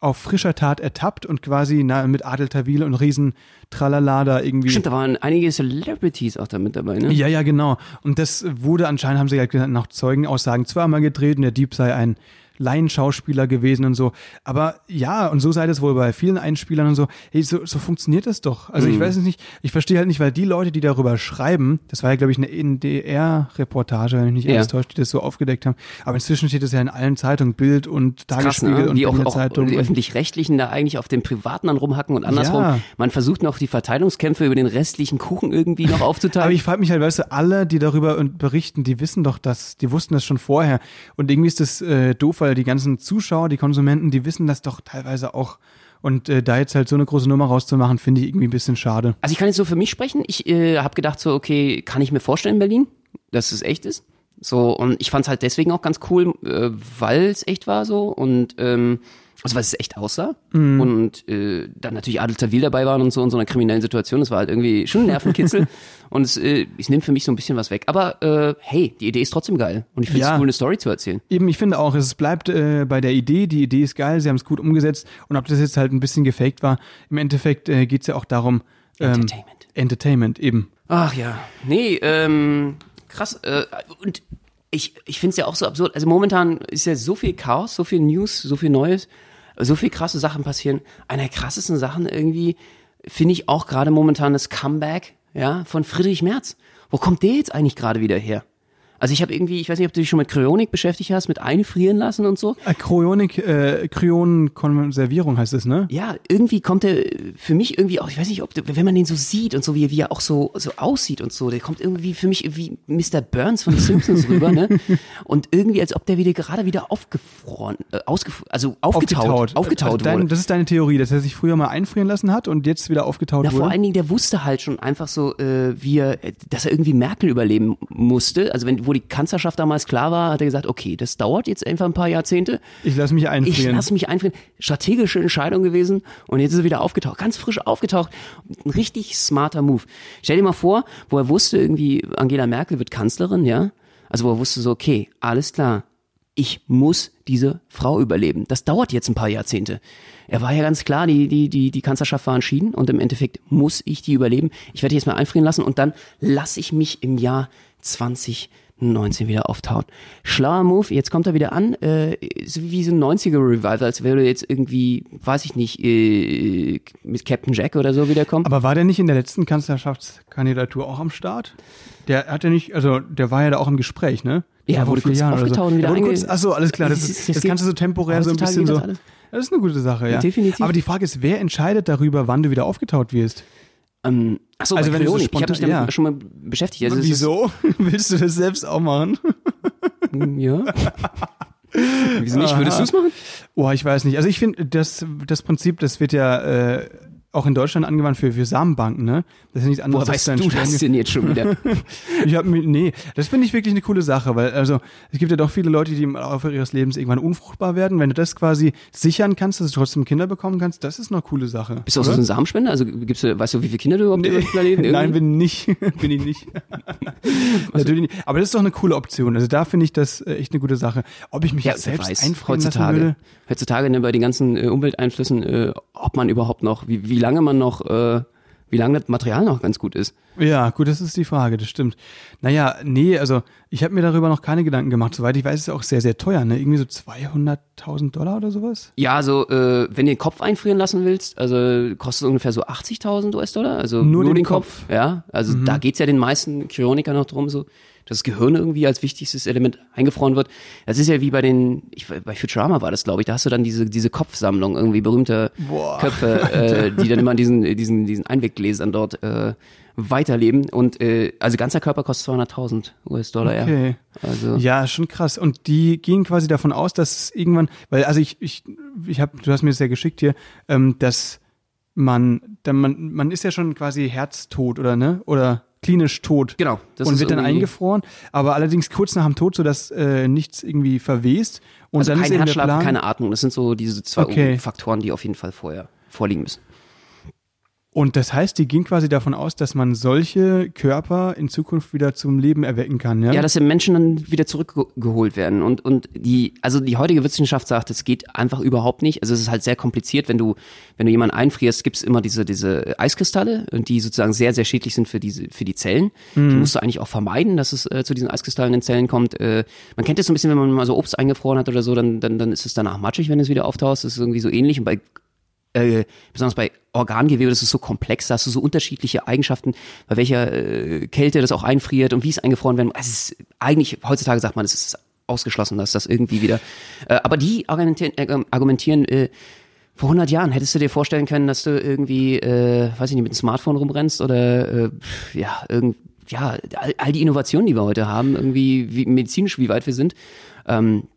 auf frischer Tat ertappt und quasi na, mit Adel Tawil und riesen Tralala da irgendwie. Stimmt, da waren einige Celebrities auch da mit dabei, ne? Ja, ja, genau. Und das wurde anscheinend, haben sie halt nach Zeugenaussagen zweimal gedreht und der Dieb sei ein Laienschauspieler gewesen und so. Aber ja, und so sei das wohl bei vielen Einspielern und so. Hey, so, so funktioniert das doch. Also ich weiß es nicht, ich verstehe halt nicht, weil die Leute, die darüber schreiben, das war ja, glaube ich, eine NDR-Reportage, wenn mich nicht Ja. alles die das so aufgedeckt haben. Aber inzwischen steht das ja in allen Zeitungen, Bild und Krass, Tagesspiegel ne? und Wie auch, auch Zeitung. die Öffentlich-Rechtlichen da eigentlich auf dem Privaten dann rumhacken und andersrum. Ja. Man versucht noch die Verteilungskämpfe über den restlichen Kuchen irgendwie noch aufzuteilen. Aber ich frage mich halt, weißt du, alle, die darüber berichten, die wissen doch das, die wussten das schon vorher. Und irgendwie ist das äh, doof, weil die ganzen Zuschauer, die Konsumenten, die wissen das doch teilweise auch. Und äh, da jetzt halt so eine große Nummer rauszumachen, finde ich irgendwie ein bisschen schade. Also ich kann jetzt so für mich sprechen. Ich äh, habe gedacht so, okay, kann ich mir vorstellen in Berlin, dass es echt ist. So und ich fand es halt deswegen auch ganz cool, äh, weil es echt war so und ähm, also weil es echt aussah und äh, dann natürlich Adel Tawil dabei waren und so in so einer kriminellen Situation. Das war halt irgendwie schon ein Nervenkitzel und es, äh, es nimmt für mich so ein bisschen was weg. Aber äh, hey, die Idee ist trotzdem geil und ich finde es Ja. cool, eine Story zu erzählen. Eben, ich finde auch, es bleibt äh, bei der Idee. Die Idee ist geil, sie haben es gut umgesetzt. Und ob das jetzt halt ein bisschen gefaked war, im Endeffekt äh, geht es ja auch darum. Ähm, Entertainment. Entertainment, eben. Ach ja. Nee, ähm, krass. Äh, und ich, ich finde es ja auch so absurd. Also momentan ist ja so viel Chaos, so viel News, so viel Neues, so viel krasse Sachen passieren. Einer der krassesten Sachen irgendwie finde ich auch gerade momentan das Comeback, ja, von Friedrich Merz. Wo kommt der jetzt eigentlich gerade wieder her? Also ich habe irgendwie, ich weiß nicht, ob du dich schon mit Kryonik beschäftigt hast, mit einfrieren lassen und so. Äh, Kryonik, äh, Kryonenkonservierung heißt es, ne? Ja, irgendwie kommt er für mich irgendwie auch, ich weiß nicht, ob, der- wenn man den so sieht und so, wie, wie er auch so, so aussieht und so, der kommt irgendwie für mich wie Mr. Burns von den Simpsons rüber, ne? Und irgendwie, als ob der wieder gerade wieder aufgefroren, äh, ausgef also aufgetaut, aufgetaut, also dein, wurde. Das ist deine Theorie, dass er sich früher mal einfrieren lassen hat und jetzt wieder aufgetaut Na, vor wurde? allen Dingen, der wusste halt schon einfach so, äh, wie er, äh, dass er irgendwie Merkel überleben musste. Also wenn, wo die Kanzlerschaft damals klar war, hat er gesagt, okay, das dauert jetzt einfach ein paar Jahrzehnte. Ich lasse mich Ich einfrieren. lasse mich einfrieren. Strategische Entscheidung gewesen und jetzt ist er wieder aufgetaucht. Ganz frisch aufgetaucht. Ein richtig smarter Move. Stell dir mal vor, wo er wusste, irgendwie Angela Merkel wird Kanzlerin, ja? Also wo er wusste so, okay, alles klar. Ich muss diese Frau überleben. Das dauert jetzt ein paar Jahrzehnte. Er war ja ganz klar, die, die, die, die Kanzlerschaft war entschieden und im Endeffekt muss ich die überleben. Ich werde die jetzt mal einfrieren lassen und dann lasse ich mich im Jahr 2019 wieder auftauen. Schlauer Move, jetzt kommt er wieder an, äh, so wie so ein 90er-Revival, als würde jetzt irgendwie, weiß ich nicht, äh, mit Captain Jack oder so wiederkommen. Aber war der nicht in der letzten Kanzlerschaftskandidatur auch am Start? Der hat ja nicht, also der war ja da auch im Gespräch, ne? Ja, Vor wurde kurz Jahren aufgetaucht und so. wieder Der wurde einge- kurz, achso, alles klar, das, Das ist, das das kannst du so temporär so ein bisschen so. das ist eine gute Sache, ja. Definitiv. Aber die Frage ist, wer entscheidet darüber, wann du wieder aufgetaut wirst? Ähm, achso, Also wenn du so ich habe mich damit ja. schon mal beschäftigt. Also Wieso? Willst du das selbst auch machen? Ja. Wieso nicht? Würdest du es machen? Oh, ich weiß nicht. Also ich finde, das, das Prinzip, das wird ja äh, auch in Deutschland angewandt für, für Samenbanken, ne? Das ist ja nichts anderes. Als weißt dein du das denn jetzt schon wieder? Ich hab nee, das finde ich wirklich eine coole Sache, weil also es gibt ja doch viele Leute, die im Laufe ihres Lebens irgendwann unfruchtbar werden. Wenn du das quasi sichern kannst, dass du trotzdem Kinder bekommen kannst, das ist eine coole Sache. Bist du auch so oder? ein Samenspender? Also gibst du, weißt du, wie viele Kinder du überhaupt nee. Planeten irgendwie? Nein, bin nicht, bin ich nicht. Natürlich nicht. Aber das ist doch eine coole Option. Also da finde ich das äh, echt eine gute Sache. Ob ich mich Ja, jetzt selbst weiß, einfrieren lassen heutzutage, heutzutage ne, bei den ganzen äh, Umwelteinflüssen, äh, ob man überhaupt noch, wie, wie lange man noch, äh, wie lange das Material noch ganz gut ist. Ja, gut, das ist die Frage, das stimmt. Naja, nee, also ich habe mir darüber noch keine Gedanken gemacht. Soweit ich weiß, ist es auch sehr, sehr teuer, ne? Irgendwie so 200.000 Dollar oder sowas? Ja, also äh, wenn du den Kopf einfrieren lassen willst, also kostet es ungefähr so 80.000 US-Dollar, also Nur nur, den den Kopf. Ja, also da geht's ja den meisten Kryonikern noch drum, so das Gehirn irgendwie als wichtigstes Element eingefroren wird. Das ist ja wie bei den, ich, bei Futurama war das, glaube ich, da hast du dann diese diese Kopfsammlung irgendwie berühmter Boah, Köpfe, äh, die dann immer diesen diesen diesen Einweggläsern dort äh, weiterleben und äh, also ganzer Körper kostet 200.000 US-Dollar, ja. Okay. Also Ja, schon krass. Und die gehen quasi davon aus, dass irgendwann, weil also ich, ich, ich habe, du hast mir das ja geschickt hier, ähm, dass man, dann man, man ist ja schon quasi herztot oder ne? Oder klinisch tot. genau, und ist wird dann eingefroren, aber allerdings kurz nach dem Tod, sodass äh, nichts irgendwie verwest. Und Also dann ist kein der Herzschlag, keine Atmung. Das sind so diese zwei Okay. Faktoren, die auf jeden Fall vorher vorliegen müssen. Und das heißt, die gehen quasi davon aus, dass man solche Körper in Zukunft wieder zum Leben erwecken kann, ja? Ja, dass die Menschen dann wieder zurückgeholt werden. Und, und die, also die heutige Wissenschaft sagt, es geht einfach überhaupt nicht. Also es ist halt sehr kompliziert, wenn du, wenn du jemanden einfrierst, gibt's immer diese, diese Eiskristalle, die sozusagen sehr, sehr schädlich sind für diese, für die Zellen. Mhm. Die musst du eigentlich auch vermeiden, dass es äh, zu diesen Eiskristallen in den Zellen kommt. Äh, man kennt das so ein bisschen, wenn man mal so Obst eingefroren hat oder so, dann, dann, dann ist es danach matschig, wenn es wieder auftaucht. Das ist irgendwie so ähnlich. Und bei äh, besonders bei Organgewebe, das ist so komplex, da hast du so unterschiedliche Eigenschaften, bei welcher äh, Kälte das auch einfriert und wie es eingefroren werden. Es ist eigentlich, heutzutage sagt man, es ist ausgeschlossen, dass das irgendwie wieder. Äh, aber die argumentieren, äh, argumentieren äh, vor 100 Jahren hättest du dir vorstellen können, dass du irgendwie, äh, weiß ich nicht, mit einem Smartphone rumrennst oder äh, ja, irgend, ja, all, all die Innovationen, die wir heute haben, irgendwie wie medizinisch, wie weit wir sind, ähm,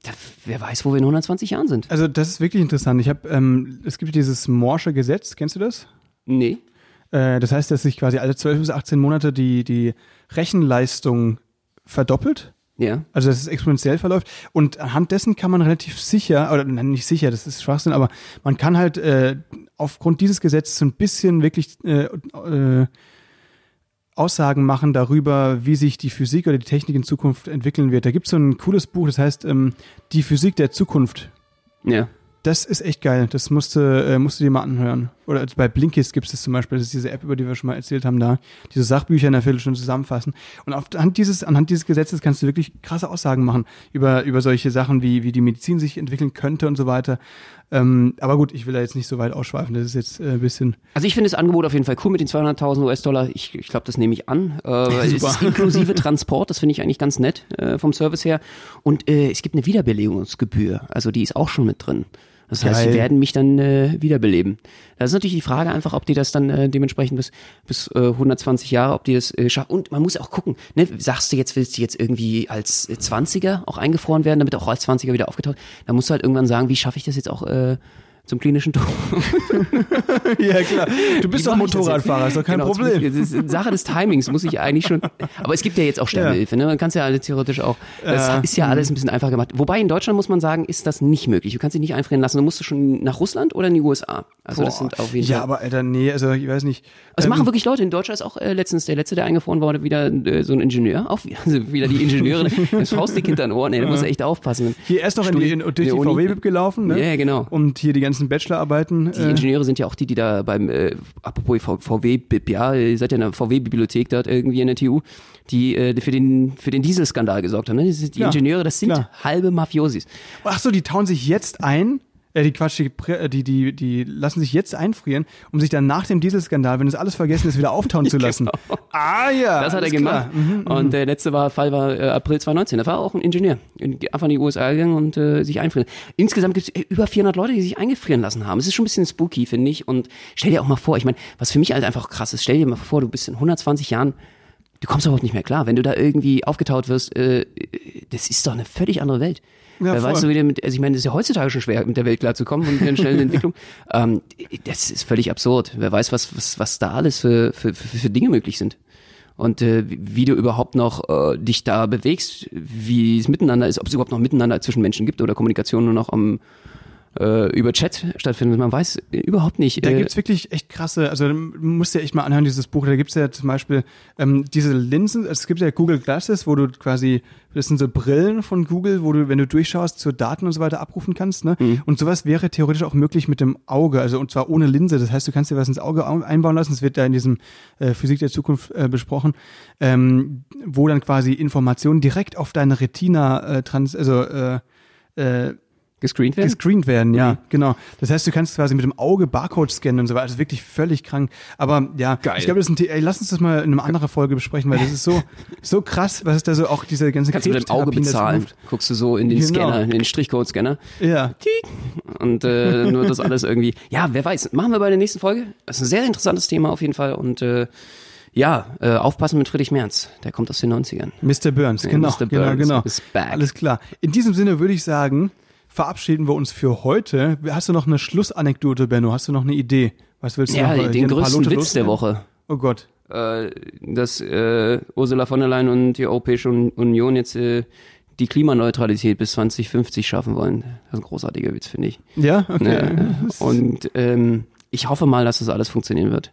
wer weiß, wo wir in 120 Jahren sind. Also das ist wirklich interessant. Ich habe, ähm, es gibt dieses Morsche Gesetz, kennst du das? Nee. Äh, das heißt, dass sich quasi alle 12 bis 18 Monate die, die Rechenleistung verdoppelt. Ja. Also dass es exponentiell verläuft. Und anhand dessen kann man relativ sicher, oder nein, nicht sicher, das ist Schwachsinn, aber man kann halt äh, aufgrund dieses Gesetzes so ein bisschen wirklich äh, äh, Aussagen machen darüber, wie sich die Physik oder die Technik in Zukunft entwickeln wird. Da gibt es so ein cooles Buch, das heißt ähm, Die Physik der Zukunft. Ja. Das ist echt geil. Das musste, äh, musst du dir mal anhören. Oder bei Blinkist gibt es das zum Beispiel. Das ist diese App, über die wir schon mal erzählt haben, da. Diese Sachbücher in der Viertelstunde zusammenfassen. Und anhand dieses, anhand dieses Gesetzes kannst du wirklich krasse Aussagen machen über, über solche Sachen, wie, wie die Medizin sich entwickeln könnte und so weiter. Ähm, aber gut, ich will da jetzt nicht so weit ausschweifen. Das ist jetzt äh, ein bisschen. Also ich finde das Angebot auf jeden Fall cool mit den 200.000 US-Dollar. Ich, ich glaube, das nehme ich an. Äh, es ist inklusive Transport. Das finde ich eigentlich ganz nett äh, vom Service her. Und äh, es gibt eine Wiederbelegungsgebühr. Also die ist auch schon mit drin. Das heißt, Geil. sie werden mich dann äh, wiederbeleben. Das ist natürlich die Frage einfach, ob die das dann äh, dementsprechend bis, bis äh, 120 Jahre, ob die das äh, schaffen. Und man muss auch gucken, ne? sagst du jetzt, willst du jetzt irgendwie als 20er auch eingefroren werden, damit auch als 20er wieder aufgetaucht? Dann musst du halt irgendwann sagen, wie schaffe ich das jetzt auch äh, zum klinischen Tod. ja, klar. Du bist doch Motorradfahrer, ist doch kein genau, Problem. Das ist Sache des Timings, muss ich eigentlich schon. Aber es gibt ja jetzt auch Sterbehilfe, ne? Man kann es ja alle theoretisch auch. Das äh, ist ja alles ein bisschen einfacher gemacht. Wobei in Deutschland muss man sagen, ist das nicht möglich. Du kannst dich nicht einfrieren lassen. Du musst schon nach Russland oder in die USA. Also Boah. das sind jeden Fall. Ja, aber Alter, nee, also ich weiß nicht. Also ähm, machen wirklich Leute. In Deutschland ist auch äh, letztens der letzte, der eingefroren wurde, wieder äh, so ein Ingenieur. Auch also wieder die Ingenieure. das Faustdick hinter den Ohren. Nee, da muss echt aufpassen. Hier erst noch in die, in, durch die VW-Bib gelaufen, ne? Ja, genau. Und hier die ganzen Bachelorarbeiten. Die äh, Ingenieure sind ja auch die, die da beim, äh, apropos VW, ja, ihr seid ja in der VW-Bibliothek dort irgendwie in der TU, die äh, für den, für den Dieselskandal gesorgt haben. Ne? Die, die ja, Ingenieure, das sind klar. halbe Mafiosis. Ach so, die tauen sich jetzt ein äh, die Quatsch, die, äh, die, die, die lassen sich jetzt einfrieren, um sich dann nach dem Dieselskandal, wenn es alles vergessen ist, wieder auftauen zu lassen. genau. Ah ja. Das hat er gemacht. Mhm, mhm, und der letzte war, Fall war äh, April 2019. Da war auch ein Ingenieur. Einfach in die USA gegangen und äh, sich einfrieren. Insgesamt gibt es über 400 Leute, die sich eingefrieren lassen haben. Es ist schon ein bisschen spooky, finde ich. Und stell dir auch mal vor, ich meine, was für mich halt einfach krass ist, stell dir mal vor, du bist in 120 Jahren du kommst überhaupt nicht mehr klar. Wenn du da irgendwie aufgetaut wirst, äh, das ist doch eine völlig andere Welt. Ja, Wer weißt du wieder mit, also ich meine, es ist ja heutzutage schon schwer, mit der Welt klarzukommen und mit einer schnellen Entwicklung. Ähm, das ist völlig absurd. Wer weiß, was, was, was da alles für, für, für, für Dinge möglich sind. Und äh, wie du überhaupt noch äh, dich da bewegst, wie es miteinander ist, ob es überhaupt noch miteinander zwischen Menschen gibt oder Kommunikation nur noch am äh, über Chat stattfindet. Man weiß überhaupt nicht. Da äh, gibt's wirklich echt krasse, also du musst ja echt mal anhören, dieses Buch. Da gibt's ja zum Beispiel ähm, diese Linsen, es gibt ja Google Glasses, wo du quasi, das sind so Brillen von Google, wo du, wenn du durchschaust, zu Daten und so weiter abrufen kannst. Ne? Mhm. Und sowas wäre theoretisch auch möglich mit dem Auge, also und zwar ohne Linse. Das heißt, du kannst dir was ins Auge einbauen lassen. Das wird da in diesem äh, Physik der Zukunft äh, besprochen, ähm, wo dann quasi Informationen direkt auf deine Retina äh, trans, also äh, äh, Gescreent werden? Gescreent werden, ja, mhm. genau. Das heißt, du kannst quasi mit dem Auge Barcode scannen und so weiter. Das ist wirklich völlig krank. Aber ja, Geil. ich glaube, das ist ein ey, lass uns das mal in einer anderen Folge besprechen, weil das ist so, so krass, was ist da so auch diese ganze Kannst du mit dem Auge bezahlen. Guckst du so in den genau. Scanner, in den Strichcode-Scanner. Ja. Und äh, nur das alles irgendwie. Ja, wer weiß. Machen wir bei der nächsten Folge. Das ist ein sehr interessantes Thema auf jeden Fall. Und äh, ja, äh, aufpassen mit Friedrich Merz. Der kommt aus den 90ern. Mr. Burns, ja, genau, Mr. Burns genau, genau. Alles klar. In diesem Sinne würde ich sagen, verabschieden wir uns für heute. Hast du noch eine Schlussanekdote, Benno? Hast du noch eine Idee? Was willst du ja, noch? den größten Witz der Woche. Oh Gott. Äh, dass äh, Ursula von der Leyen und die Europäische Union jetzt äh, die Klimaneutralität bis 2050 schaffen wollen. Das ist ein großartiger Witz, finde ich. Ja, okay. Ja, und ähm, ich hoffe mal, dass das alles funktionieren wird.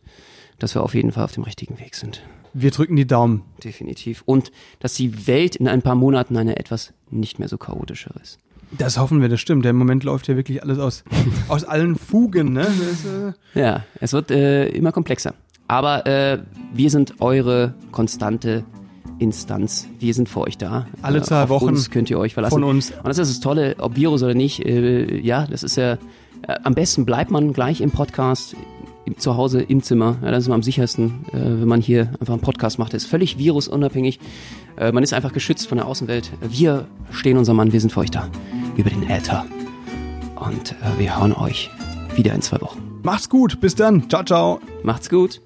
dass wir auf jeden Fall auf dem richtigen Weg sind. Wir drücken die Daumen. Definitiv. Und dass die Welt in ein paar Monaten eine etwas nicht mehr so chaotischer ist. Das hoffen wir, das stimmt. Der Moment läuft ja wirklich alles aus, aus allen Fugen. Ne? Das, äh ja, es wird äh, immer komplexer. Aber äh, wir sind eure konstante Instanz. Wir sind für euch da. Alle zwei Auf Wochen uns könnt ihr euch verlassen. von uns. Und das ist das Tolle, ob Virus oder nicht. Äh, ja, das ist ja. Äh, am besten bleibt man gleich im Podcast, im, zu Hause im Zimmer. Ja, das ist immer am sichersten, äh, wenn man hier einfach einen Podcast macht. Das ist völlig virusunabhängig. Äh, man ist einfach geschützt von der Außenwelt. Wir stehen unser Mann, wir sind für euch da. Über den Äther. Und äh, wir hören euch wieder in zwei Wochen. Macht's gut. Bis dann. Ciao, ciao. Macht's gut.